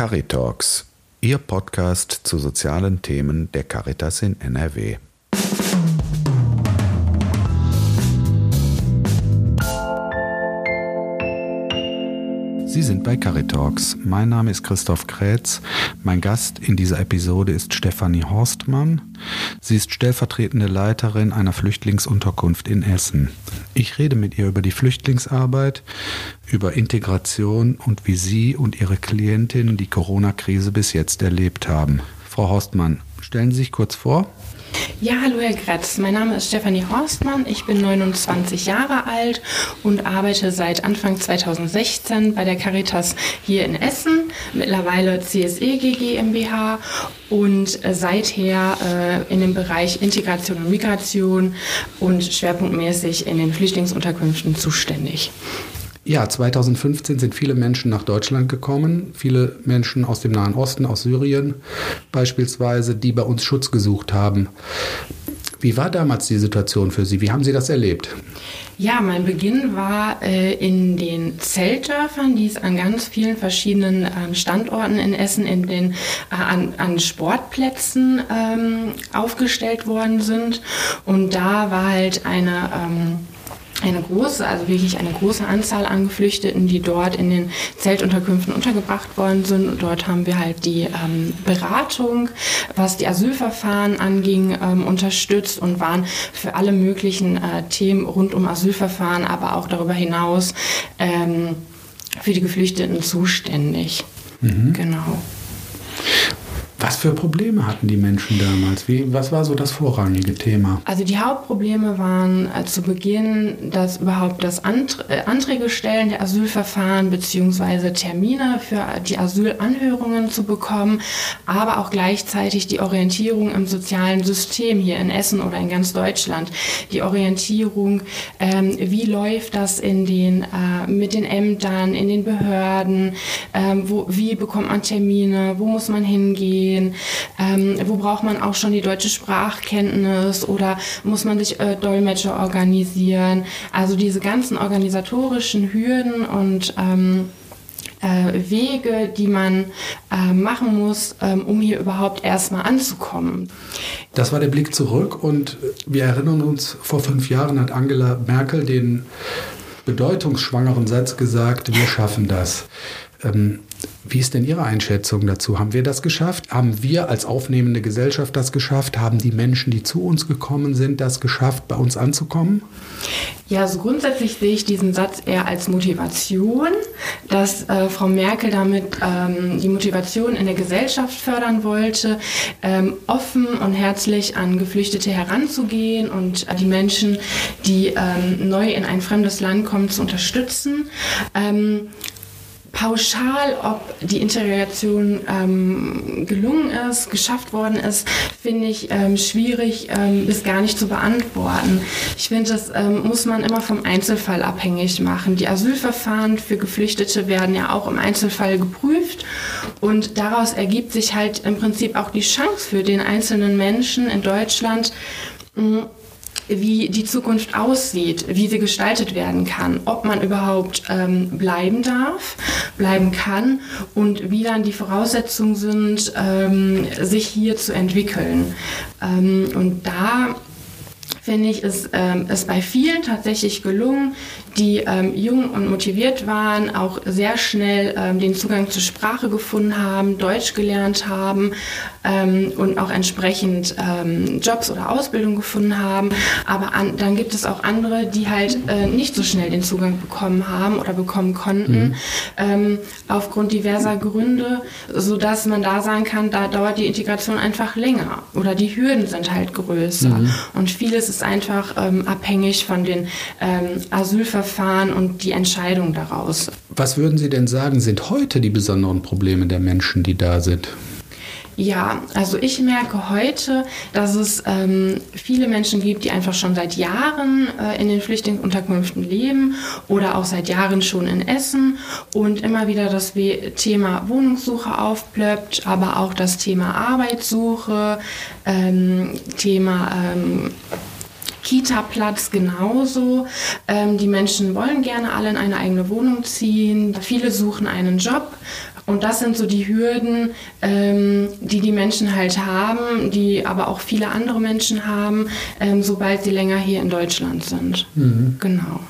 Caritalks, Ihr Podcast zu sozialen Themen der Caritas in NRW. Sie sind bei Caritalks. Mein Name ist Christoph Krätz. Mein Gast in dieser Episode ist Stefanie Horstmann. Sie ist stellvertretende Leiterin einer Flüchtlingsunterkunft in Essen. Ich rede mit ihr über die Flüchtlingsarbeit, über Integration und wie sie und ihre Klientinnen die Corona-Krise bis jetzt erlebt haben. Frau Horstmann, stellen Sie sich kurz vor. Ja, hallo Herr Gretz. Mein Name ist Stefanie Horstmann. Ich bin 29 Jahre alt und arbeite seit Anfang 2016 bei der Caritas hier in Essen, mittlerweile CSE GmbH und seither äh, in dem Bereich Integration und Migration und schwerpunktmäßig in den Flüchtlingsunterkünften zuständig. Ja, 2015 sind viele Menschen nach Deutschland gekommen, viele Menschen aus dem Nahen Osten, aus Syrien beispielsweise, die bei uns Schutz gesucht haben. Wie war damals die Situation für Sie? Wie haben Sie das erlebt? Ja, mein Beginn war äh, in den Zeltdörfern, die es an ganz vielen verschiedenen ähm, Standorten in Essen in den, äh, an, an, Sportplätzen ähm, aufgestellt worden sind. Und da war halt eine ähm, eine große, also wirklich eine große Anzahl an Geflüchteten, die dort in den Zeltunterkünften untergebracht worden sind. Und dort haben wir halt die ähm, Beratung, was die Asylverfahren anging, ähm, unterstützt und waren für alle möglichen äh, Themen rund um Asylverfahren, aber auch darüber hinaus ähm, für die Geflüchteten zuständig. Mhm. Genau. Was für Probleme hatten die Menschen damals? Wie, was war so das vorrangige Thema? Also die Hauptprobleme waren äh, zu Beginn, dass überhaupt das Ant äh, Anträge stellen der Asylverfahren bzw. Termine für die Asylanhörungen zu bekommen, aber auch gleichzeitig die Orientierung im sozialen System hier in Essen oder in ganz Deutschland. Die Orientierung, ähm, wie läuft das in den, äh, mit den Ämtern, in den Behörden, ähm, wo, wie bekommt man Termine, wo muss man hingehen, gehen? Ähm, wo braucht man auch schon die deutsche Sprachkenntnis oder muss man sich äh, Dolmetscher organisieren? Also diese ganzen organisatorischen Hürden und ähm, äh, Wege, die man äh, machen muss, ähm, um hier überhaupt erstmal anzukommen. Das war der Blick zurück und wir erinnern uns, vor fünf Jahren hat Angela Merkel den bedeutungsschwangeren Satz gesagt, wir schaffen das. Ähm, wie ist denn Ihre Einschätzung dazu? Haben wir das geschafft? Haben wir als aufnehmende Gesellschaft das geschafft? Haben die Menschen, die zu uns gekommen sind, das geschafft, bei uns anzukommen? Ja, also grundsätzlich sehe ich diesen Satz eher als Motivation, dass äh, Frau Merkel damit ähm, die Motivation in der Gesellschaft fördern wollte, ähm, offen und herzlich an Geflüchtete heranzugehen und äh, die Menschen, die ähm, neu in ein fremdes Land kommen, zu unterstützen. Pauschal, ob die Integration ähm, gelungen ist, geschafft worden ist, finde ich ähm, schwierig ähm, bis gar nicht zu beantworten. Ich finde, das ähm, muss man immer vom Einzelfall abhängig machen. Die Asylverfahren für Geflüchtete werden ja auch im Einzelfall geprüft und daraus ergibt sich halt im Prinzip auch die Chance für den einzelnen Menschen in Deutschland, mh, wie die Zukunft aussieht, wie sie gestaltet werden kann, ob man überhaupt ähm, bleiben darf, bleiben kann und wie dann die Voraussetzungen sind, ähm, sich hier zu entwickeln. Ähm, und da finde ich, ist ähm, es bei vielen tatsächlich gelungen, die ähm, jung und motiviert waren, auch sehr schnell ähm, den Zugang zur Sprache gefunden haben, Deutsch gelernt haben ähm, und auch entsprechend ähm, Jobs oder Ausbildung gefunden haben. Aber an, dann gibt es auch andere, die halt äh, nicht so schnell den Zugang bekommen haben oder bekommen konnten, mhm. Ähm, aufgrund diverser Gründe, sodass man da sagen kann, da dauert die Integration einfach länger oder die Hürden sind halt größer. Mhm. Und vieles ist einfach ähm, abhängig von den Asylverfahren Verfahren und die Entscheidung daraus. Was würden Sie denn sagen, sind heute die besonderen Probleme der Menschen, die da sind? Ja, also ich merke heute, dass es ähm, viele Menschen gibt, die einfach schon seit Jahren äh, in den Flüchtlingsunterkünften leben oder auch seit Jahren schon in Essen und immer wieder das Thema Wohnungssuche aufplöppt, aber auch das Thema Arbeitssuche, ähm, Thema ähm, Kita-Platz genauso. Ähm, die Menschen wollen gerne alle in eine eigene Wohnung ziehen. Viele suchen einen Job Und das sind so die Hürden, ähm, die die Menschen halt haben, die aber auch viele andere Menschen haben, ähm, sobald sie länger hier in Deutschland sind. Mhm. Genau.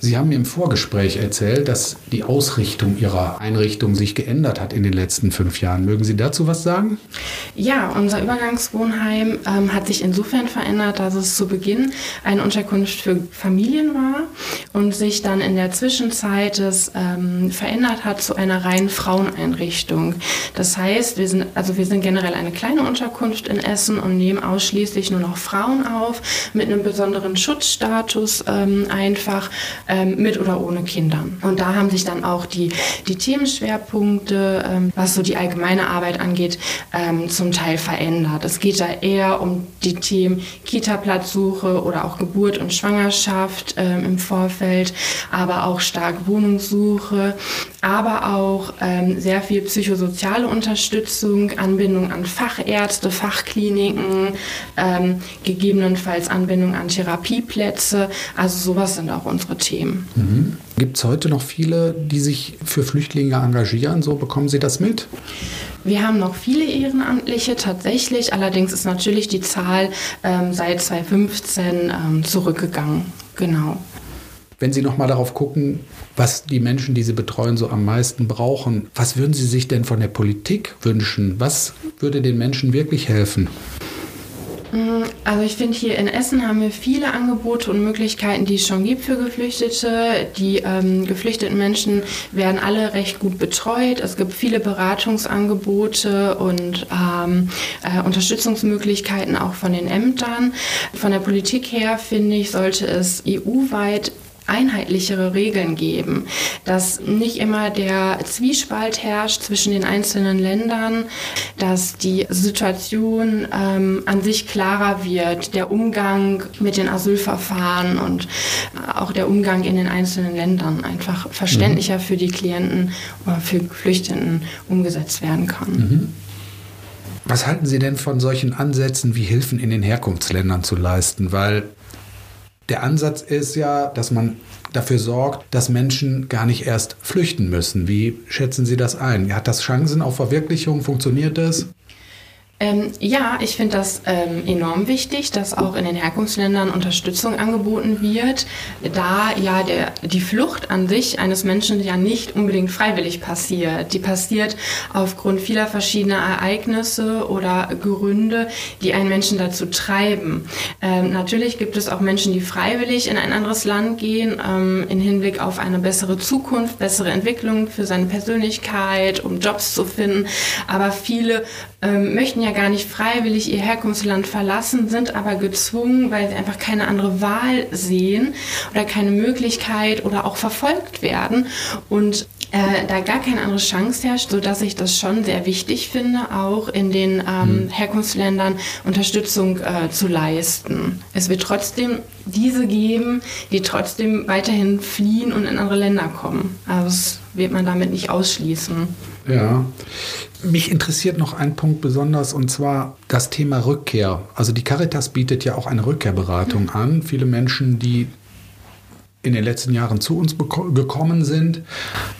Sie haben mir im Vorgespräch erzählt, dass die Ausrichtung Ihrer Einrichtung sich geändert hat in den letzten fünf Jahren. Mögen Sie dazu was sagen? Ja, unser Übergangswohnheim ähm, hat sich insofern verändert, dass es zu Beginn eine Unterkunft für Familien war und sich dann in der Zwischenzeit es ähm, verändert hat zu einer reinen Fraueneinrichtung. Das heißt, wir sind, also wir sind generell eine kleine Unterkunft in Essen und nehmen ausschließlich nur noch Frauen auf mit einem besonderen Schutzstatus ähm, einfach mit oder ohne Kindern. Und da haben sich dann auch die, die Themenschwerpunkte, ähm, was so die allgemeine Arbeit angeht, ähm, zum Teil verändert. Es geht da eher um die Themen Kita-Platzsuche oder auch Geburt und Schwangerschaft ähm, im Vorfeld, aber auch stark Wohnungssuche, aber auch ähm, sehr viel psychosoziale Unterstützung, Anbindung an Fachärzte, Fachkliniken, ähm, gegebenenfalls Anbindung an Therapieplätze. Also sowas sind auch unsere Themen. Themen. Mhm. Gibt es heute noch viele, die sich für Flüchtlinge engagieren? So bekommen Sie das mit? Wir haben noch viele Ehrenamtliche tatsächlich, allerdings ist natürlich die Zahl ähm, seit 2015 ähm, zurückgegangen. Genau. Wenn Sie noch mal darauf gucken, was die Menschen, die Sie betreuen, so am meisten brauchen, was würden Sie sich denn von der Politik wünschen? Was würde den Menschen wirklich helfen? Mm, also ich finde, hier in Essen haben wir viele Angebote und Möglichkeiten, die es schon gibt für Geflüchtete. Die ähm, geflüchteten Menschen werden alle recht gut betreut. Es gibt viele Beratungsangebote und ähm, äh, Unterstützungsmöglichkeiten auch von den Ämtern. Von der Politik her, finde ich, sollte es EU-weit einheitlichere Regeln geben, dass nicht immer der Zwiespalt herrscht zwischen den einzelnen Ländern, dass die Situation ähm, an sich klarer wird, der Umgang mit den Asylverfahren und auch der Umgang in den einzelnen Ländern einfach verständlicher mhm. für die Klienten oder für Geflüchteten umgesetzt werden kann. Mhm. Was halten Sie denn von solchen Ansätzen wie Hilfen in den Herkunftsländern zu leisten? Weil der Ansatz ist ja, dass man dafür sorgt, dass Menschen gar nicht erst flüchten müssen. Wie schätzen Sie das ein? Hat das Chancen auf Verwirklichung? Funktioniert das? Ähm, ja, ich finde das ähm, enorm wichtig, dass auch in den Herkunftsländern Unterstützung angeboten wird, da ja der, die Flucht an sich eines Menschen ja nicht unbedingt freiwillig passiert. Die passiert aufgrund vieler verschiedener Ereignisse oder Gründe, die einen Menschen dazu treiben. Ähm, natürlich gibt es auch Menschen, die freiwillig in ein anderes Land gehen, ähm, in Hinblick auf eine bessere Zukunft, bessere Entwicklung für seine Persönlichkeit, um Jobs zu finden. Aber viele ähm, möchten ja gar nicht freiwillig ihr Herkunftsland verlassen, sind aber gezwungen, weil sie einfach keine andere Wahl sehen oder keine Möglichkeit oder auch verfolgt werden und äh, da gar keine andere Chance herrscht, sodass ich das schon sehr wichtig finde, auch in den ähm, mhm. Herkunftsländern Unterstützung äh, zu leisten. Es wird trotzdem diese geben, die trotzdem weiterhin fliehen und in andere Länder kommen. Also das wird man damit nicht ausschließen. Ja, mich interessiert noch ein Punkt besonders und zwar das Thema Rückkehr. Also die Caritas bietet ja auch eine Rückkehrberatung mhm. an. Viele Menschen, die in den letzten Jahren zu uns gekommen sind,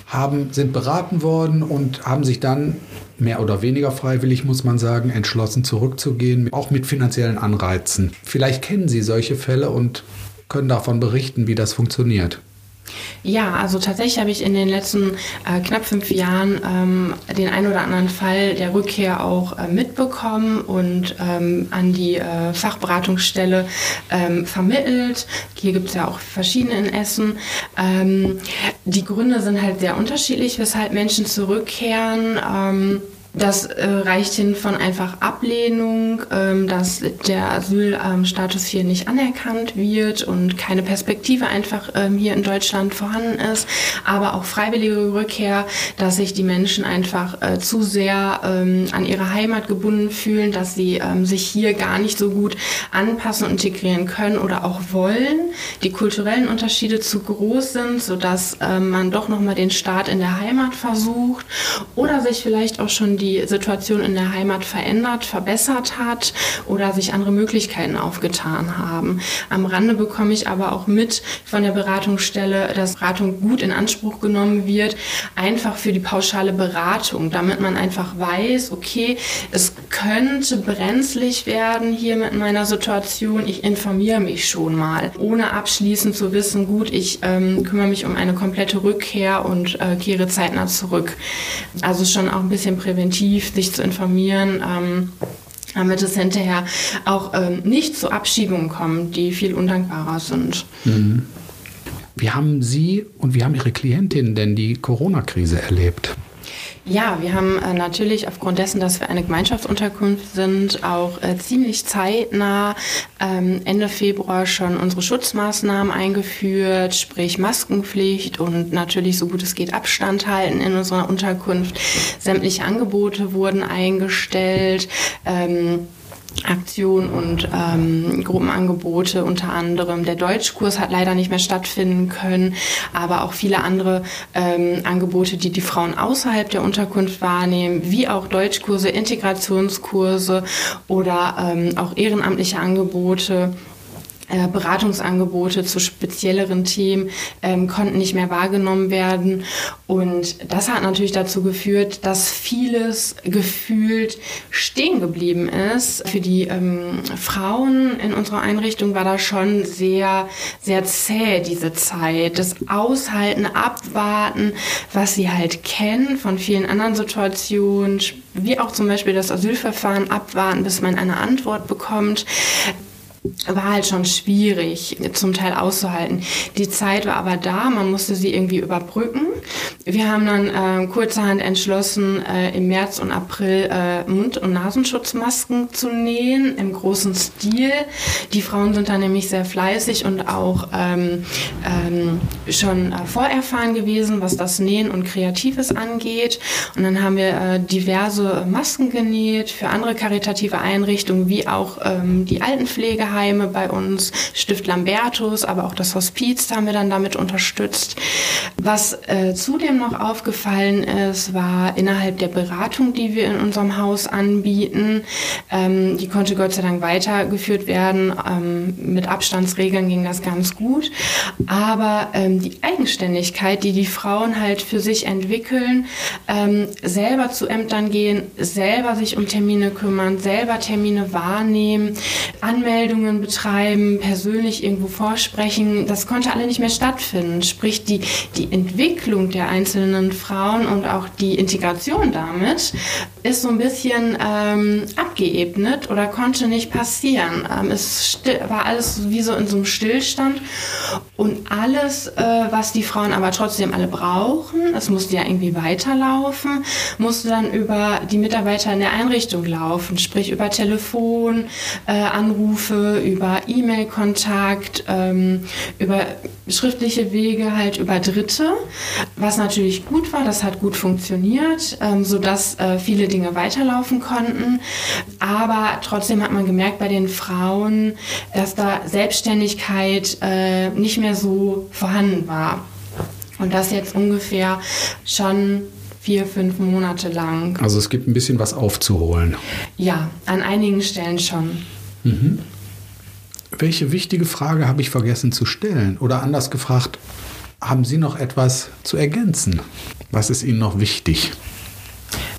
haben, sind beraten worden und haben sich dann mehr oder weniger freiwillig, muss man sagen, entschlossen zurückzugehen, auch mit finanziellen Anreizen. Vielleicht kennen Sie solche Fälle und können davon berichten, wie das funktioniert. Ja, also tatsächlich habe ich in den letzten äh, knapp fünf Jahren ähm, den einen oder anderen Fall der Rückkehr auch äh, mitbekommen und ähm, an die äh, Fachberatungsstelle ähm, vermittelt. Hier gibt es ja auch verschiedene in Essen. Ähm, die Gründe sind halt sehr unterschiedlich, weshalb Menschen zurückkehren. Ähm, das äh, reicht hin von einfach Ablehnung, ähm, dass der Asylstatus hier nicht anerkannt wird und keine Perspektive einfach ähm, hier in Deutschland vorhanden ist, aber auch freiwillige Rückkehr, dass sich die Menschen einfach äh, zu sehr ähm, an ihre Heimat gebunden fühlen, dass sie ähm, sich hier gar nicht so gut anpassen und integrieren können oder auch wollen, die kulturellen Unterschiede zu groß sind, sodass ähm, man doch nochmal den Staat in der Heimat versucht. Oder sich vielleicht auch schon die die Situation in der Heimat verändert, verbessert hat oder sich andere Möglichkeiten aufgetan haben. Am Rande bekomme ich aber auch mit von der Beratungsstelle, dass Beratung gut in Anspruch genommen wird, einfach für die pauschale Beratung, damit man einfach weiß, okay, es könnte brenzlig werden hier mit meiner Situation. Ich informiere mich schon mal, ohne abschließend zu wissen, gut, ich ähm, kümmere mich um eine komplette Rückkehr und äh, kehre zeitnah zurück. Also schon auch ein bisschen präventiv, sich zu informieren. Ähm, damit es hinterher auch ähm, nicht zu Abschiebungen kommt, die viel undankbarer sind. Mhm. Wie haben Sie und wie haben Ihre Klientinnen denn die Corona-Krise erlebt? Ja, wir haben äh, natürlich aufgrund dessen, dass wir eine Gemeinschaftsunterkunft sind, auch äh, ziemlich zeitnah ähm, Ende Februar schon unsere Schutzmaßnahmen eingeführt, sprich Maskenpflicht und natürlich so gut es geht Abstand halten in unserer Unterkunft. Sämtliche Angebote wurden eingestellt. Ähm, Aktionen und ähm, Gruppenangebote, unter anderem der Deutschkurs hat leider nicht mehr stattfinden können, aber auch viele andere ähm, Angebote, die die Frauen außerhalb der Unterkunft wahrnehmen, wie auch Deutschkurse, Integrationskurse oder ähm, auch ehrenamtliche Angebote Beratungsangebote zu spezielleren Themen ähm, konnten nicht mehr wahrgenommen werden. Und das hat natürlich dazu geführt, dass vieles gefühlt stehen geblieben ist. Für die ähm, Frauen in unserer Einrichtung war das schon sehr, sehr zäh, diese Zeit. Das Aushalten, Abwarten, was sie halt kennen von vielen anderen Situationen, wie auch zum Beispiel das Asylverfahren abwarten, bis man eine Antwort bekommt war halt schon schwierig zum Teil auszuhalten. Die Zeit war aber da, man musste sie irgendwie überbrücken. Wir haben dann äh, kurzerhand entschlossen, äh, im März und April äh, Mund- und Nasenschutzmasken zu nähen, im großen Stil. Die Frauen sind da nämlich sehr fleißig und auch ähm, ähm, schon äh, vorerfahren gewesen, was das Nähen und Kreatives angeht. Und dann haben wir äh, diverse Masken genäht für andere karitative Einrichtungen, wie auch ähm, die Altenpflegeheime bei uns, Stift Lambertus, aber auch das Hospiz haben wir dann damit unterstützt. Was äh, zudem noch aufgefallen ist, war innerhalb der Beratung, die wir in unserem Haus anbieten. Ähm, die konnte Gott sei Dank weitergeführt werden. Ähm, mit Abstandsregeln ging das ganz gut. Aber ähm, die Eigenständigkeit, die die Frauen halt für sich entwickeln, ähm, selber zu Ämtern gehen, selber sich um Termine kümmern, selber Termine wahrnehmen, Anmeldungen betreiben, persönlich irgendwo vorsprechen, das konnte alle nicht mehr stattfinden. Sprich, die, die Entwicklung der einzelnen einzelnen Frauen und auch die Integration damit ist so ein bisschen ähm, abgeebnet oder konnte nicht passieren. Ähm, es war alles wie so in so einem Stillstand und alles, äh, was die Frauen aber trotzdem alle brauchen, es musste ja irgendwie weiterlaufen, musste dann über die Mitarbeiter in der Einrichtung laufen, sprich über Telefon, äh, Anrufe, über E-Mail-Kontakt, ähm, über schriftliche Wege, halt über Dritte, was natürlich gut war, das hat gut funktioniert, ähm, sodass äh, viele Dinge weiterlaufen konnten. Aber trotzdem hat man gemerkt bei den Frauen, dass da Selbstständigkeit äh, nicht mehr so vorhanden war. Und das jetzt ungefähr schon vier, fünf Monate lang. Also es gibt ein bisschen was aufzuholen. Ja, an einigen Stellen schon. Mhm. Welche wichtige Frage habe ich vergessen zu stellen? Oder anders gefragt, haben Sie noch etwas zu ergänzen? Was ist Ihnen noch wichtig?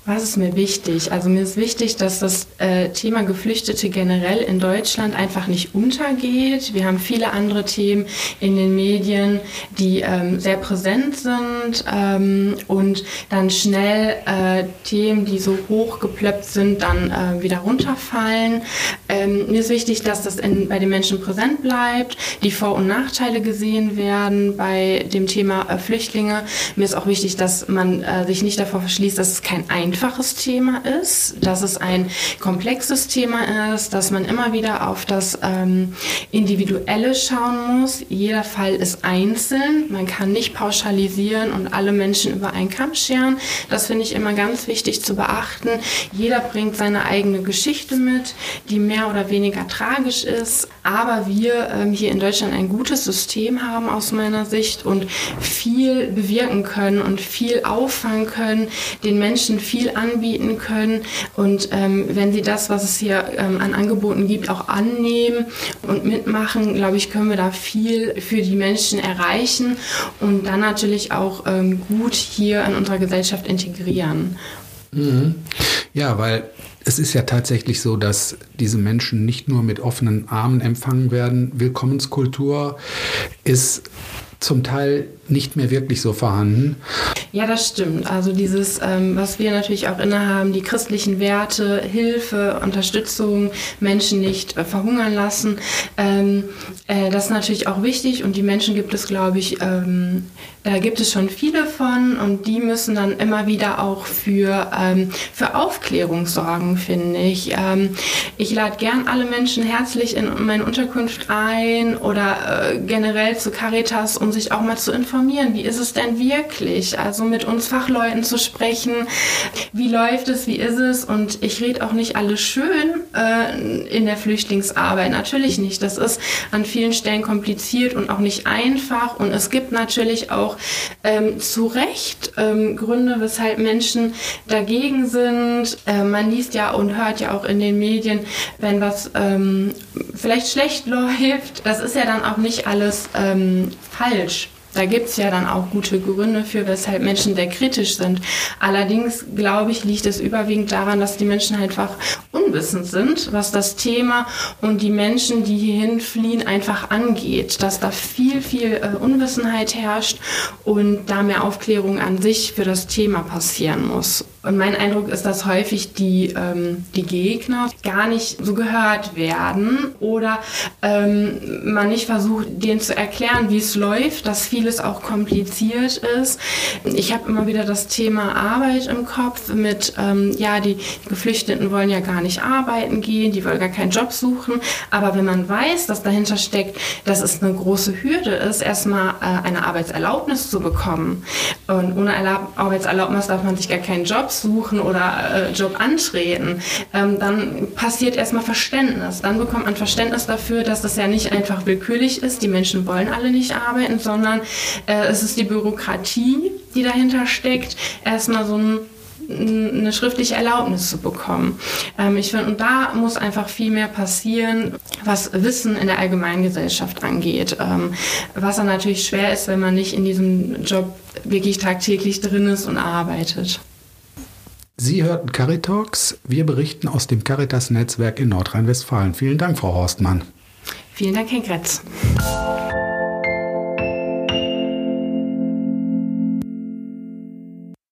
Was ist mir wichtig? Also mir ist wichtig, dass das äh, Thema Geflüchtete generell in Deutschland einfach nicht untergeht. Wir haben viele andere Themen in den Medien, die ähm, sehr präsent sind ähm, und dann schnell äh, Themen, die so hochgeplöppt sind, dann äh, wieder runterfallen. Ähm, mir ist wichtig, dass das in, bei den Menschen präsent bleibt, die Vor- und Nachteile gesehen werden bei dem Thema äh, Flüchtlinge. Mir ist auch wichtig, dass man äh, sich nicht davor verschließt, dass es kein Ein einfaches Thema ist, dass es ein komplexes Thema ist, dass man immer wieder auf das ähm, Individuelle schauen muss. Jeder Fall ist einzeln. Man kann nicht pauschalisieren und alle Menschen über einen Kamm scheren. Das finde ich immer ganz wichtig zu beachten. Jeder bringt seine eigene Geschichte mit, die mehr oder weniger tragisch ist. Aber wir ähm, hier in Deutschland ein gutes System haben aus meiner Sicht und viel bewirken können und viel auffangen können, den Menschen viel viel anbieten können. Und ähm, wenn sie das, was es hier ähm, an Angeboten gibt, auch annehmen und mitmachen, glaube ich, können wir da viel für die Menschen erreichen und dann natürlich auch ähm, gut hier in unserer Gesellschaft integrieren. Mhm. Ja, weil es ist ja tatsächlich so, dass diese Menschen nicht nur mit offenen Armen empfangen werden. Willkommenskultur ist zum Teil nicht mehr wirklich so vorhanden. Ja, das stimmt. Also dieses, ähm, was wir natürlich auch innehaben, die christlichen Werte, Hilfe, Unterstützung, Menschen nicht äh, verhungern lassen, ähm, äh, das ist natürlich auch wichtig und die Menschen gibt es, glaube ich, ähm, da gibt es schon viele von und die müssen dann immer wieder auch für, ähm, für Aufklärung sorgen, finde ich. Ähm, ich lade gern alle Menschen herzlich in meine Unterkunft ein oder äh, generell zu Caritas, um sich auch mal zu informieren. Wie ist es denn wirklich? Also mit uns Fachleuten zu sprechen. Wie läuft es? Wie ist es? Und ich rede auch nicht alles schön äh, in der Flüchtlingsarbeit. Natürlich nicht. Das ist an vielen Stellen kompliziert und auch nicht einfach. Und es gibt natürlich auch ähm, zu Recht ähm, Gründe, weshalb Menschen dagegen sind. Äh, man liest ja und hört ja auch in den Medien, wenn was ähm, vielleicht schlecht läuft. Das ist ja dann auch nicht alles ähm, falsch. Da gibt es ja dann auch gute Gründe für, weshalb Menschen sehr kritisch sind. Allerdings, glaube ich, liegt es überwiegend daran, dass die Menschen einfach unwissend sind, was das Thema und die Menschen, die hierhin fliehen, einfach angeht. Dass da viel, viel äh, Unwissenheit herrscht und da mehr Aufklärung an sich für das Thema passieren muss. Und mein Eindruck ist, dass häufig die, ähm, die Gegner gar nicht so gehört werden oder ähm, man nicht versucht, denen zu erklären, wie es läuft, dass vieles auch kompliziert ist. Ich habe immer wieder das Thema Arbeit im Kopf mit, ähm, ja, die, Geflüchteten wollen ja gar nicht arbeiten gehen, die wollen gar keinen Job suchen. Aber wenn man weiß, dass dahinter steckt, dass es eine große Hürde ist, erstmal äh, eine Arbeitserlaubnis zu bekommen. Und ohne Arbeitserlaubnis darf man sich gar keinen Job Job suchen oder äh, Job antreten, ähm, dann passiert erstmal Verständnis. Dann bekommt man Verständnis dafür, dass das ja nicht einfach willkürlich ist. Die Menschen wollen alle nicht arbeiten, sondern äh, es ist die Bürokratie, die dahinter steckt. Erstmal so ein eine schriftliche Erlaubnis zu bekommen. Ähm, ich finde, und da muss einfach viel mehr passieren, was Wissen in der Allgemeingesellschaft angeht. Ähm, was dann natürlich schwer ist, wenn man nicht in diesem Job wirklich tagtäglich drin ist und arbeitet. Sie hörten Caritalks. Wir berichten aus dem Caritas-Netzwerk in Nordrhein-Westfalen. Vielen Dank, Frau Horstmann. Vielen Dank, Herr Gretz.